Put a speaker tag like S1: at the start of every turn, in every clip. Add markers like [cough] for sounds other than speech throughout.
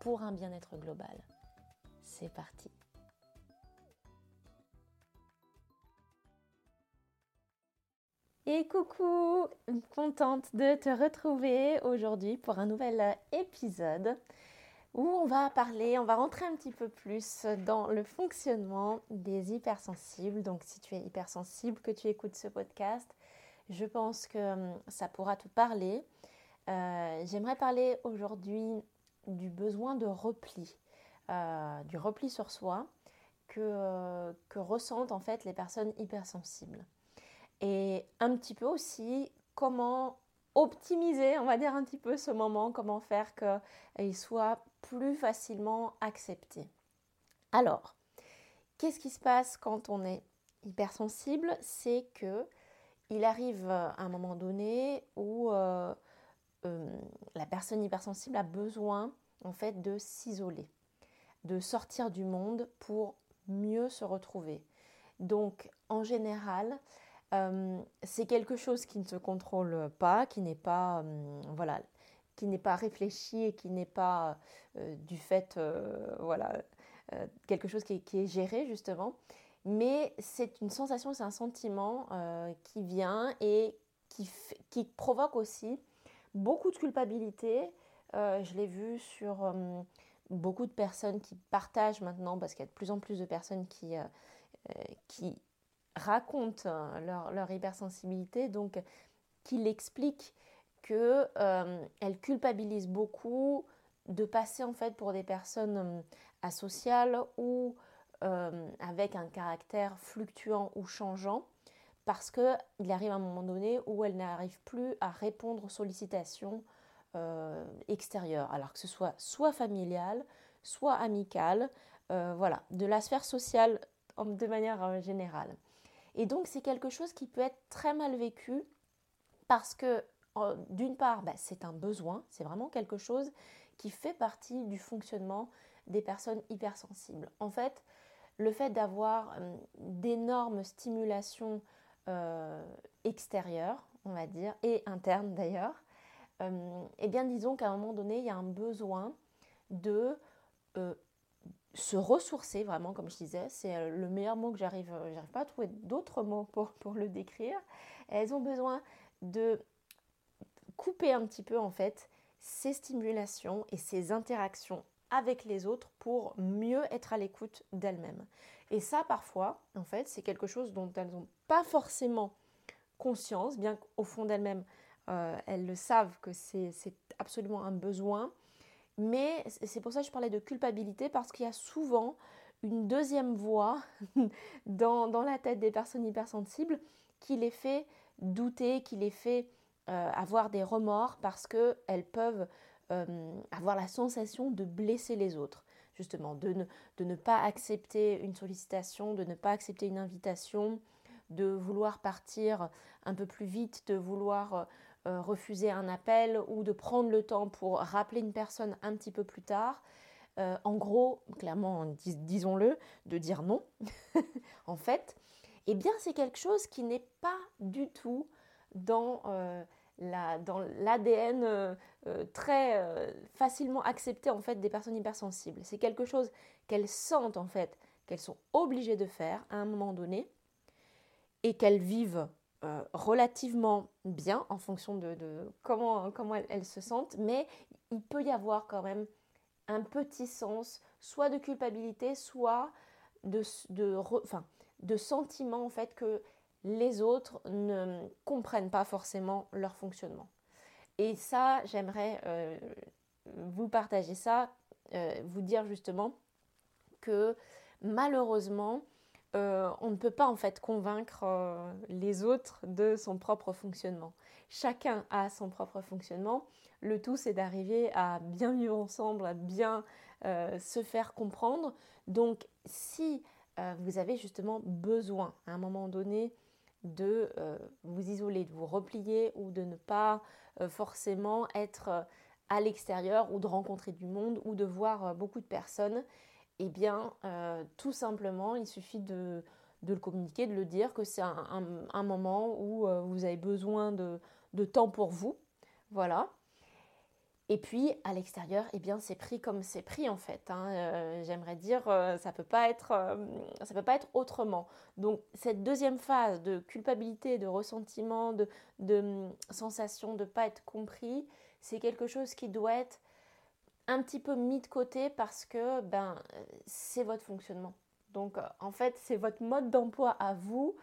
S1: pour un bien-être global. C'est parti. Et coucou, contente de te retrouver aujourd'hui pour un nouvel épisode où on va parler, on va rentrer un petit peu plus dans le fonctionnement des hypersensibles. Donc si tu es hypersensible, que tu écoutes ce podcast, je pense que hum, ça pourra te parler. Euh, j'aimerais parler aujourd'hui du besoin de repli, euh, du repli sur soi que, que ressentent en fait les personnes hypersensibles. Et un petit peu aussi comment optimiser, on va dire un petit peu ce moment, comment faire qu'il soit plus facilement accepté. Alors, qu'est-ce qui se passe quand on est hypersensible? C'est que il arrive un moment donné où euh, euh, la personne hypersensible a besoin en fait de s'isoler, de sortir du monde pour mieux se retrouver. Donc en général, euh, c'est quelque chose qui ne se contrôle pas, qui n'est pas voilà, qui n'est pas réfléchi et qui n'est pas du fait voilà quelque chose qui est, géré justement mais c'est une sensation, c'est un sentiment euh, qui vient et qui, provoque aussi beaucoup de culpabilité. Euh, je l'ai vu sur euh, beaucoup de personnes qui partagent maintenant, parce qu'il y a de plus en plus de personnes qui, qui racontent leur, leur, hypersensibilité, donc qui l'expliquent qu'elles culpabilisent beaucoup de passer en fait pour des personnes asociales ou euh, avec un caractère fluctuant ou changeant parce qu'il arrive un moment donné où elle n'arrive plus à répondre aux sollicitations euh, extérieures, alors que ce soit soit familiale, soit amicale, euh, voilà, de la sphère sociale de manière générale. Et donc c'est quelque chose qui peut être très mal vécu parce que d'une part, bah, c'est un besoin, c'est vraiment quelque chose qui fait partie du fonctionnement des personnes hypersensibles. En fait, le fait d'avoir euh, d'énormes stimulations euh, extérieures, on va dire, et internes d'ailleurs, euh, eh bien disons qu'à un moment donné, il y a un besoin de se ressourcer, vraiment, comme je disais, c'est le meilleur mot que j'arrive, j'arrive pas à trouver d'autres mots pour, pour le décrire. Elles ont besoin de couper un petit peu en fait ces stimulations et ces interactions avec les autres pour mieux être à l'écoute d'elles-mêmes. Et ça, parfois, en fait, c'est quelque chose dont elles n'ont pas forcément conscience, bien qu'au fond d'elles-mêmes, euh, elles le savent que c'est absolument un besoin. Mais c'est pour ça que je parlais de culpabilité, parce qu'il y a souvent une deuxième voix [laughs] dans, la tête des personnes hypersensibles qui les fait douter, qui les fait euh, avoir des remords parce qu'elles peuvent euh, avoir la sensation de blesser les autres, justement, de ne pas accepter une sollicitation, de ne pas accepter une invitation, de vouloir partir un peu plus vite, de vouloir euh, refuser un appel ou de prendre le temps pour rappeler une personne un petit peu plus tard. Euh, en gros, clairement, disons-le, de dire non, [laughs] en fait, eh bien, c'est quelque chose qui n'est pas du tout dans l'ADN euh, euh, très facilement accepté en fait des personnes hypersensibles. C'est quelque chose qu'elles sentent en fait qu'elles sont obligées de faire à un moment donné et qu'elles vivent relativement bien en fonction de, comment, comment elles, se sentent, mais il peut y avoir quand même un petit sens soit de culpabilité, soit de, de, de sentiment en fait que les autres ne comprennent pas forcément leur fonctionnement. Et ça, j'aimerais euh, vous partager ça, euh, vous dire justement que malheureusement, euh, on ne peut pas en fait convaincre euh, les autres de son propre fonctionnement. Chacun a son propre fonctionnement. Le tout, c'est d'arriver à bien vivre ensemble, à bien euh, se faire comprendre. Donc, si vous avez justement besoin à un moment donné de vous isoler, de vous replier ou de ne pas forcément être à l'extérieur ou de rencontrer du monde ou de voir beaucoup de personnes, eh bien, euh, tout simplement, il suffit de, le communiquer, de le dire, que c'est un, moment où euh, vous avez besoin de, temps pour vous. Voilà. Et puis, à l'extérieur, eh bien, c'est pris comme c'est pris, en fait. Hein. Euh, j'aimerais dire, ça peut pas être, peut pas être autrement. Donc, cette deuxième phase de culpabilité, de ressentiment, de, de hum, sensation de ne pas être compris, c'est quelque chose qui doit être un petit peu mis de côté parce que ben, c'est votre fonctionnement. Donc euh, en fait, c'est votre mode d'emploi à vous.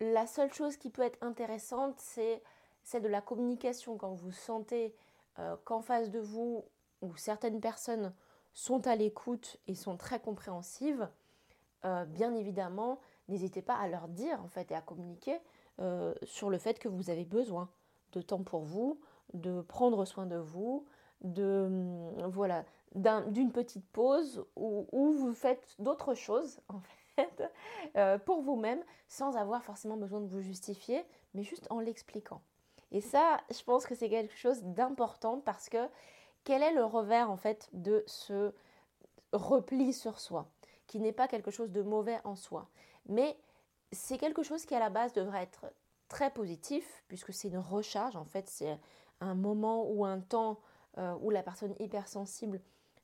S1: La seule chose qui peut être intéressante, c'est celle de la communication quand vous sentez euh, qu'en face de vous, ou certaines personnes sont à l'écoute et sont très compréhensives, euh, bien évidemment, n'hésitez pas à leur dire en fait et à communiquer sur le fait que vous avez besoin de temps pour vous, de prendre soin de vous, de hum, voilà d'une petite pause où, vous faites d'autres choses [laughs] en fait euh, pour vous-même sans avoir forcément besoin de vous justifier, mais juste en l'expliquant. Et ça, je pense que c'est quelque chose d'important parce que quel est le revers en fait de ce repli sur soi, qui n'est pas quelque chose de mauvais en soi, mais c'est quelque chose qui à la base devrait être très positif puisque c'est une recharge en fait, c'est un moment ou un temps euh, où la personne hypersensible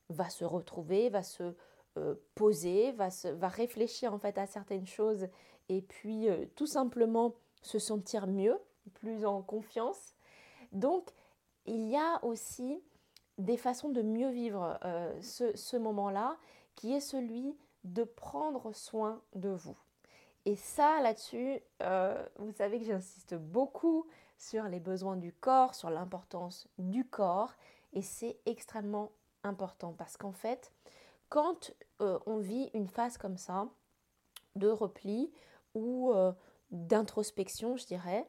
S1: va se retrouver, va se euh, poser, va, réfléchir en fait à certaines choses et puis euh, tout simplement se sentir mieux, plus en confiance. Donc il y a aussi des façons de mieux vivre ce moment-là qui est celui de prendre soin de vous. Et ça, là-dessus, vous savez que j'insiste beaucoup sur les besoins du corps, sur l'importance du corps. Et c'est extrêmement important parce qu'en fait, quand euh, on vit une phase comme ça, de repli ou euh, d'introspection, je dirais,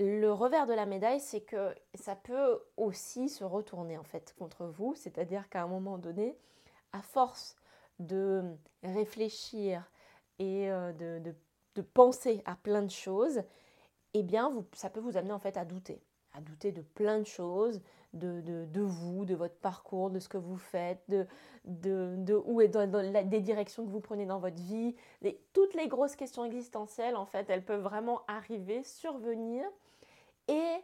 S1: le revers de la médaille, c'est que ça peut aussi se retourner en fait contre vous, c'est-à-dire qu'à un moment donné, à force de réfléchir et euh, de, penser à plein de choses, eh bien, ça peut vous amener en fait à douter, à douter de plein de choses, de, vous, de votre parcours, de ce que vous faites, de, de, où est dans, des directions que vous prenez dans votre vie. toutes les grosses questions existentielles, en fait, elles peuvent vraiment arriver, survenir. Et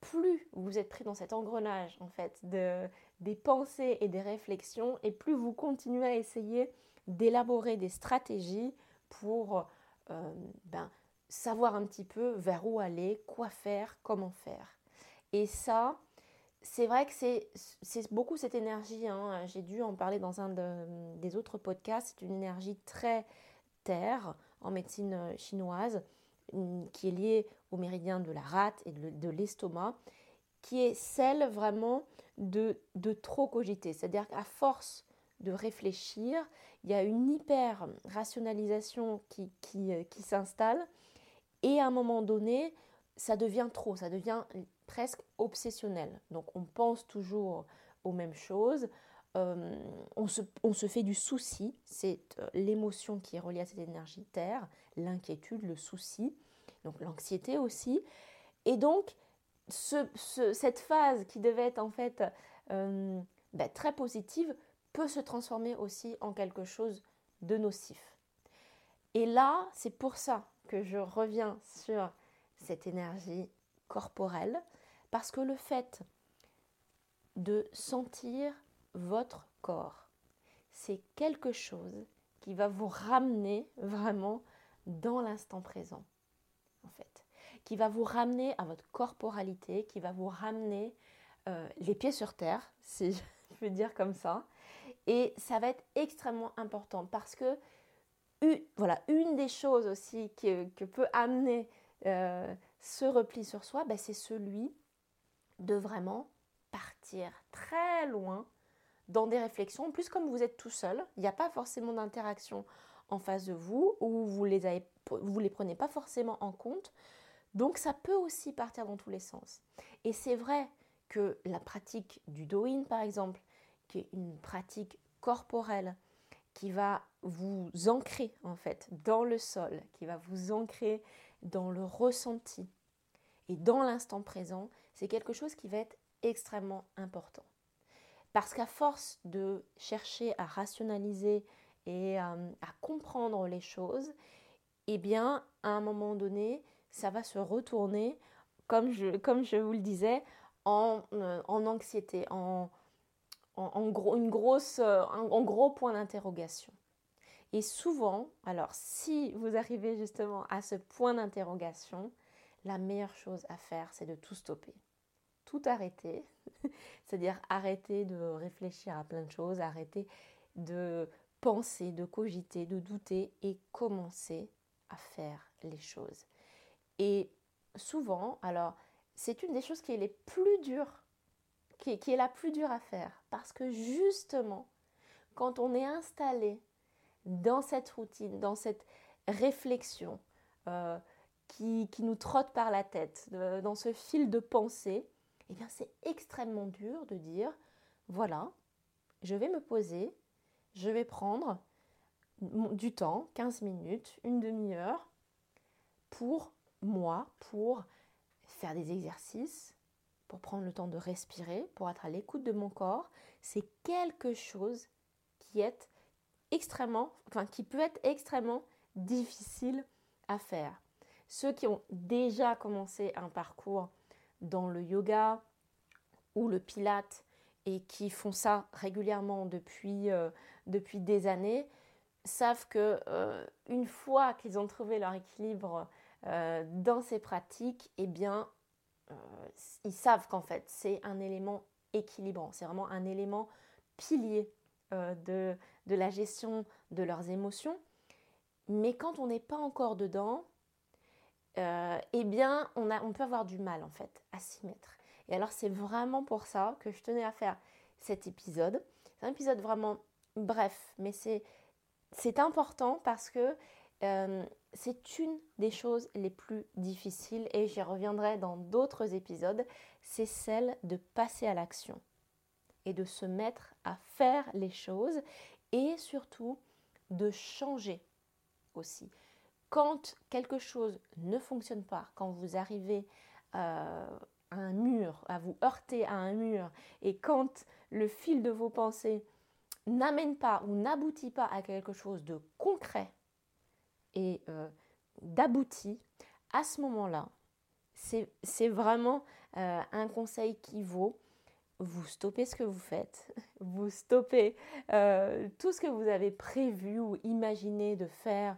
S1: plus vous êtes pris dans cet engrenage, en fait, de, des pensées et des réflexions, et plus vous continuez à essayer d'élaborer des stratégies pour euh, ben, savoir un petit peu vers où aller, quoi faire, comment faire. Et ça, c'est vrai que c'est beaucoup cette énergie, hein. j'ai dû en parler dans un des autres podcasts, c'est une énergie très terre en médecine euh, chinoise qui est liée au méridien de la rate et de, l'estomac, qui est celle vraiment de, trop cogiter. C'est-à-dire qu'à force de réfléchir, il y a une hyper rationalisation qui, qui euh, s'installe et à un moment donné, ça devient trop, ça devient presque obsessionnel. Donc on pense toujours aux mêmes choses. Euh, on, se, fait du souci, c'est euh, l'émotion qui est reliée à cette énergie terre, l'inquiétude, le souci, donc l'anxiété aussi. Et donc, cette phase qui devait être en fait euh, ben, très positive peut se transformer aussi en quelque chose de nocif. Et là, c'est pour ça que je reviens sur cette énergie corporelle, parce que le fait de sentir votre corps, c'est quelque chose qui va vous ramener vraiment dans l'instant présent, en fait, qui va vous ramener à votre corporalité, qui va vous ramener euh, les pieds sur terre, [laughs] si je peux dire comme ça. Et ça va être extrêmement important parce que une, voilà, une des choses aussi que, peut amener euh, ce repli sur soi, ben, c'est celui de vraiment partir très loin dans des réflexions. En plus, comme vous êtes tout seul, il n'y a pas forcément d'interaction en face de vous ou vous les les prenez pas forcément en compte. Donc ça peut aussi partir dans tous les sens. Et c'est vrai que la pratique du Doin, par exemple, qui est une pratique corporelle qui va vous ancrer en fait dans le sol, qui va vous ancrer dans le ressenti et dans l'instant présent, c'est quelque chose qui va être extrêmement important. Parce qu'à force de chercher à rationaliser et à, comprendre les choses, eh bien, à un moment donné, ça va se retourner, comme je, vous le disais, en, euh, anxiété, en, gros, euh, en gros point d'interrogation. Et souvent, alors si vous arrivez justement à ce point d'interrogation, la meilleure chose à faire, c'est de tout stopper. Tout arrêter, [laughs] c'est-à-dire arrêter de réfléchir à plein de choses, arrêter de penser, de cogiter, de douter et commencer à faire les choses. Et souvent, alors, c'est une des choses qui est les plus dures, qui est, la plus dure à faire, parce que justement, quand on est installé dans cette routine, dans cette réflexion euh, qui, nous trotte par la tête, dans ce fil de pensée, eh bien c'est extrêmement dur de dire, voilà, je vais me poser, je vais prendre du temps, 15 minutes, une demi-heure, pour moi, pour faire des exercices, pour prendre le temps de respirer, pour être à l'écoute de mon corps. C'est quelque chose qui est extrêmement, enfin qui peut être extrêmement difficile à faire. Ceux qui ont déjà commencé un parcours dans le yoga ou le pilate et qui font ça régulièrement depuis, euh, depuis des années savent que euh, une fois qu'ils ont trouvé leur équilibre euh, dans ces pratiques, eh bien, ils savent qu'en fait, c'est un élément équilibrant, c'est vraiment un élément pilier de, de la gestion de leurs émotions. Mais quand on n'est pas encore dedans, euh, eh bien, on, peut avoir du mal en fait à s'y mettre. Et alors, c'est vraiment pour ça que je tenais à faire cet épisode. C'est un épisode vraiment bref, mais c'est, c'est important parce que euh, c'est une des choses les plus difficiles et j'y reviendrai dans d'autres épisodes. C'est celle de passer à l'action et de se mettre à faire les choses et surtout de changer aussi. Quand quelque chose ne fonctionne pas, quand vous arrivez euh, à un mur, à vous heurter à un mur, et quand le fil de vos pensées n'amène pas ou n'aboutit pas à quelque chose de concret et euh, d'abouti, à ce moment-là, c'est vraiment euh, un conseil qui vaut. Vous stoppez ce que vous faites, [laughs] vous stoppez tout ce que vous avez prévu ou imaginé de faire,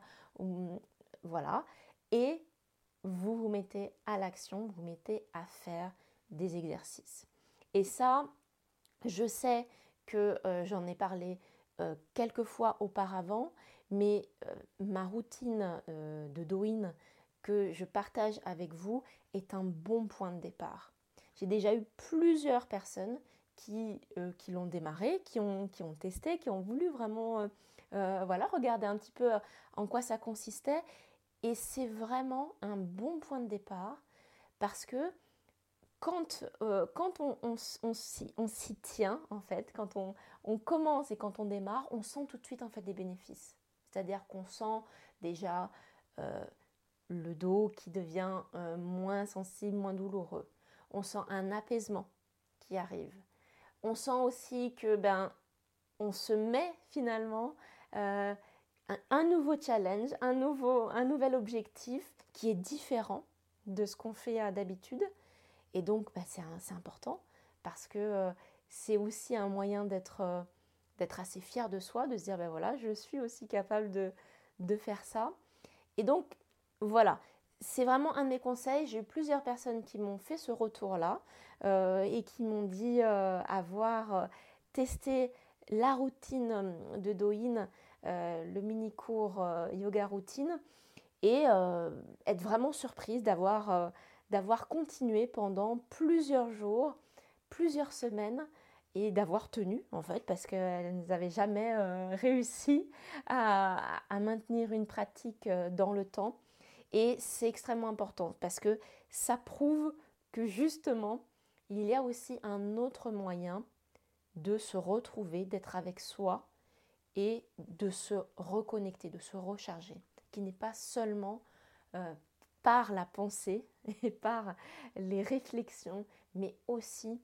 S1: voilà, et vous vous mettez à l'action, vous mettez à faire des exercices. Et ça, je sais que euh, j'en ai parlé euh, quelques fois auparavant, mais ma routine de Doin que je partage avec vous est un bon point de départ. J'ai déjà eu plusieurs personnes qui, euh, l'ont démarré, qui ont, qui ont testé, qui ont voulu vraiment euh, euh, voilà, regarder un petit peu en quoi ça consistait. Et c'est vraiment un bon point de départ parce que quand, quand on, s'y tient, en fait, quand on, commence et quand on démarre, on sent tout de suite en fait des bénéfices. C'est-à-dire qu'on sent déjà le dos qui devient moins sensible, moins douloureux on sent un apaisement qui arrive. On sent aussi que ben on se met finalement euh, un, nouveau challenge, un, nouveau, un nouvel objectif qui est différent de ce qu'on fait euh, d'habitude. Et donc ben, c'est important parce que euh, c'est aussi un moyen d'être d'être assez fier de soi, de se dire ben voilà, je suis aussi capable de, de faire ça. Et donc voilà, c'est vraiment un de mes conseils. J'ai eu plusieurs personnes qui m'ont fait ce retour-là euh, et qui m'ont dit euh, avoir euh, testé la routine de Doin, le mini-cours yoga routine, et être vraiment surprise d'avoir, d'avoir continué pendant plusieurs jours, plusieurs semaines, et d'avoir tenu en fait parce qu'elles n'avaient jamais euh, réussi à, maintenir une pratique euh, dans le temps. Et c'est extrêmement important parce que ça prouve que justement il y a aussi un autre moyen de se retrouver, d'être avec soi et de se reconnecter, de se recharger, qui n'est pas seulement euh, par la pensée [laughs] et par les réflexions, mais aussi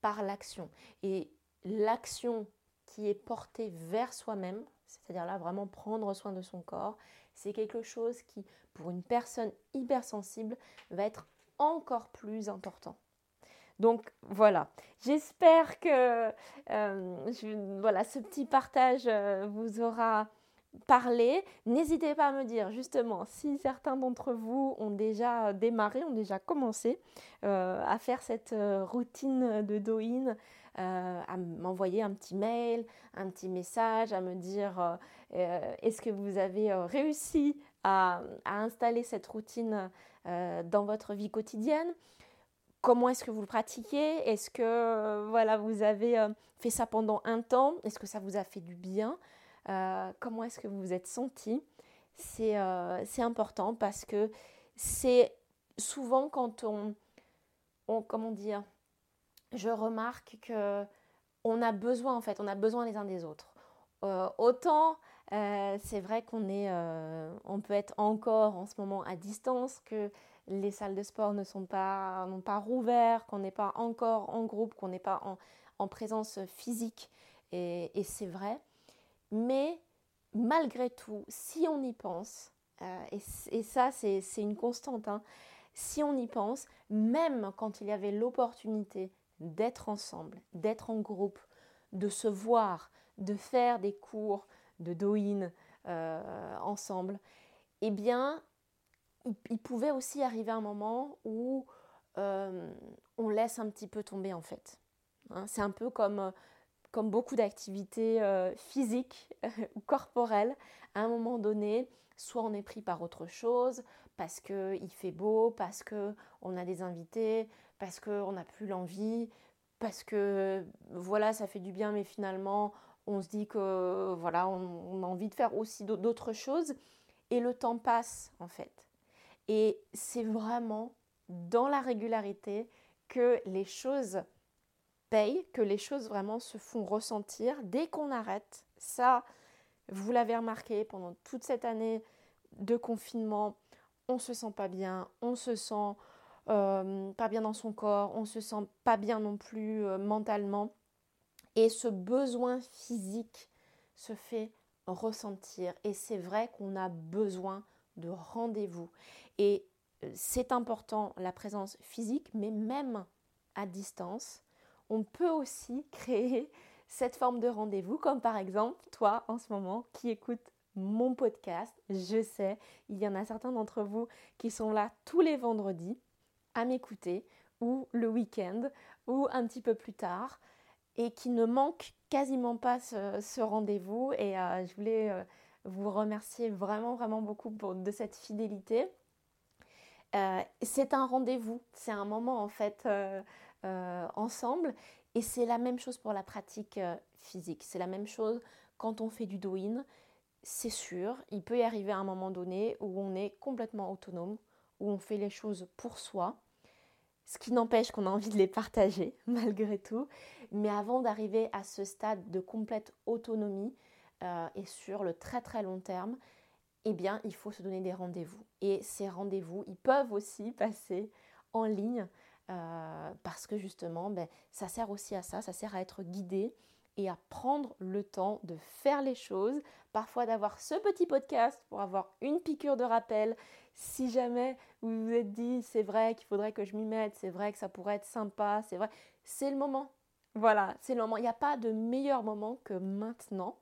S1: par l'action. Et l'action qui est portée vers soi-même, c'est-à-dire là vraiment prendre soin de son corps, c'est quelque chose qui, pour une personne hypersensible, va être encore plus important. Donc voilà, j'espère que euh, voilà, ce petit partage euh, vous aura parlé. N'hésitez pas à me dire justement si certains d'entre vous ont déjà démarré, ont déjà commencé euh, à faire cette routine de do-in, à m'envoyer un petit mail, un petit message, à me dire est-ce que vous avez réussi à, installer cette routine dans votre vie quotidienne? Comment est-ce que vous le pratiquez? Est-ce que euh, voilà, vous avez euh, fait ça pendant un temps? Est-ce que ça vous a fait du bien? Euh, Comment est-ce que vous vous êtes senti? C'est important parce que c'est souvent quand on, on, comment dire, je remarque que on a besoin en fait, on a besoin les uns des autres. autant c'est vrai qu'on est, on peut être encore en ce moment à distance que les salles de sport ne sont pas, n'ont pas rouvert, qu'on n'est pas encore en groupe, qu'on n'est pas en, présence physique. Et, c'est vrai. Mais malgré tout, si on y pense, euh, et, ça c'est une constante, hein, si on y pense, même quand il y avait l'opportunité d'être ensemble, d'être en groupe, de se voir, de faire des cours de Doin euh, ensemble, eh bien, il, pouvait aussi arriver un moment où euh, on laisse un petit peu tomber en fait. Hein. c'est un peu comme, comme beaucoup d'activités euh, physiques [laughs] ou corporelles. À un moment donné, soit on est pris par autre chose, parce qu'il fait beau, parce qu'on a des invités, parce qu'on n'a plus l'envie, parce que voilà, ça fait du bien, mais finalement, on se dit que voilà, on a envie de faire aussi d'autres choses. Et le temps passe en fait. Et c'est vraiment dans la régularité que les choses payent, que les choses vraiment se font ressentir dès qu'on arrête. Ça, vous l'avez remarqué pendant toute cette année de confinement, on se sent pas bien, on se sent euh, pas bien dans son corps, on se sent pas bien non plus euh, mentalement. Et ce besoin physique se fait ressentir. Et c'est vrai qu'on a besoin de rendez-vous. Et euh, c'est important la présence physique, mais même à distance, on peut aussi [laughs] créer cette forme de rendez-vous, comme par exemple toi en ce moment qui écoutes mon podcast. Je sais, il y en a certains d'entre vous qui sont là tous les vendredis à m'écouter, ou le week-end, ou un petit peu plus tard, et qui ne manquent quasiment pas ce, rendez-vous. Et euh, je voulais euh, vous remercier vraiment, vraiment beaucoup pour, de cette fidélité. Euh, c'est un rendez-vous, c'est un moment en fait euh, euh, ensemble. Et c'est la même chose pour la pratique physique. C'est la même chose quand on fait du do-in. C'est sûr, il peut y arriver à un moment donné où on est complètement autonome, où on fait les choses pour soi. Ce qui n'empêche qu'on a envie de les partager [laughs] malgré tout. Mais avant d'arriver à ce stade de complète autonomie et sur le très très long terme, eh bien, il faut se donner des rendez-vous. Et ces rendez-vous, ils peuvent aussi [laughs] passer en ligne euh, parce que justement, ben, ça sert aussi à ça, ça sert à être guidé et à prendre le temps de faire les choses, parfois d'avoir ce petit podcast pour avoir une piqûre de rappel. Si jamais vous vous êtes dit, c'est vrai qu'il faudrait que je m'y mette, c'est vrai que ça pourrait être sympa, c'est vrai, c'est le moment. Voilà, c'est le moment. Il n'y a pas de meilleur moment que maintenant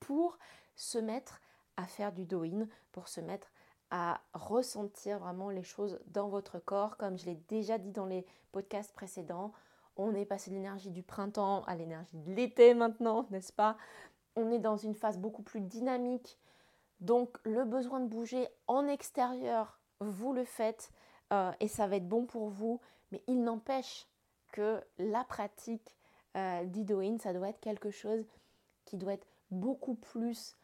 S1: pour se mettre à faire du do-in pour se mettre à ressentir vraiment les choses dans votre corps. Comme je l'ai déjà dit dans les podcasts précédents, on est passé de l'énergie du printemps à l'énergie de l'été maintenant, n'est-ce pas? On est dans une phase beaucoup plus dynamique. Donc le besoin de bouger en extérieur, vous le faites euh, et ça va être bon pour vous. Mais il n'empêche que la pratique euh, ça doit être quelque chose qui doit être beaucoup plus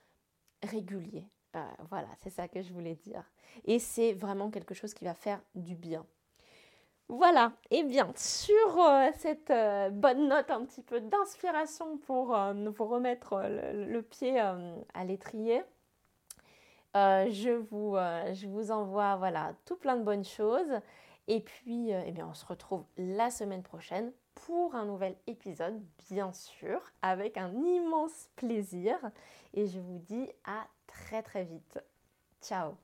S1: régulier. Euh, voilà, c'est ça que je voulais dire. Et c'est vraiment quelque chose qui va faire du bien. Voilà, et eh bien sur euh, cette euh, bonne note un petit peu d'inspiration pour vous remettre le, pied à l'étrier, je, vous, envoie voilà, tout plein de bonnes choses. Et puis, eh on se retrouve la semaine prochaine pour un nouvel épisode, bien sûr, avec un immense plaisir. Et je vous dis à très très vite. Ciao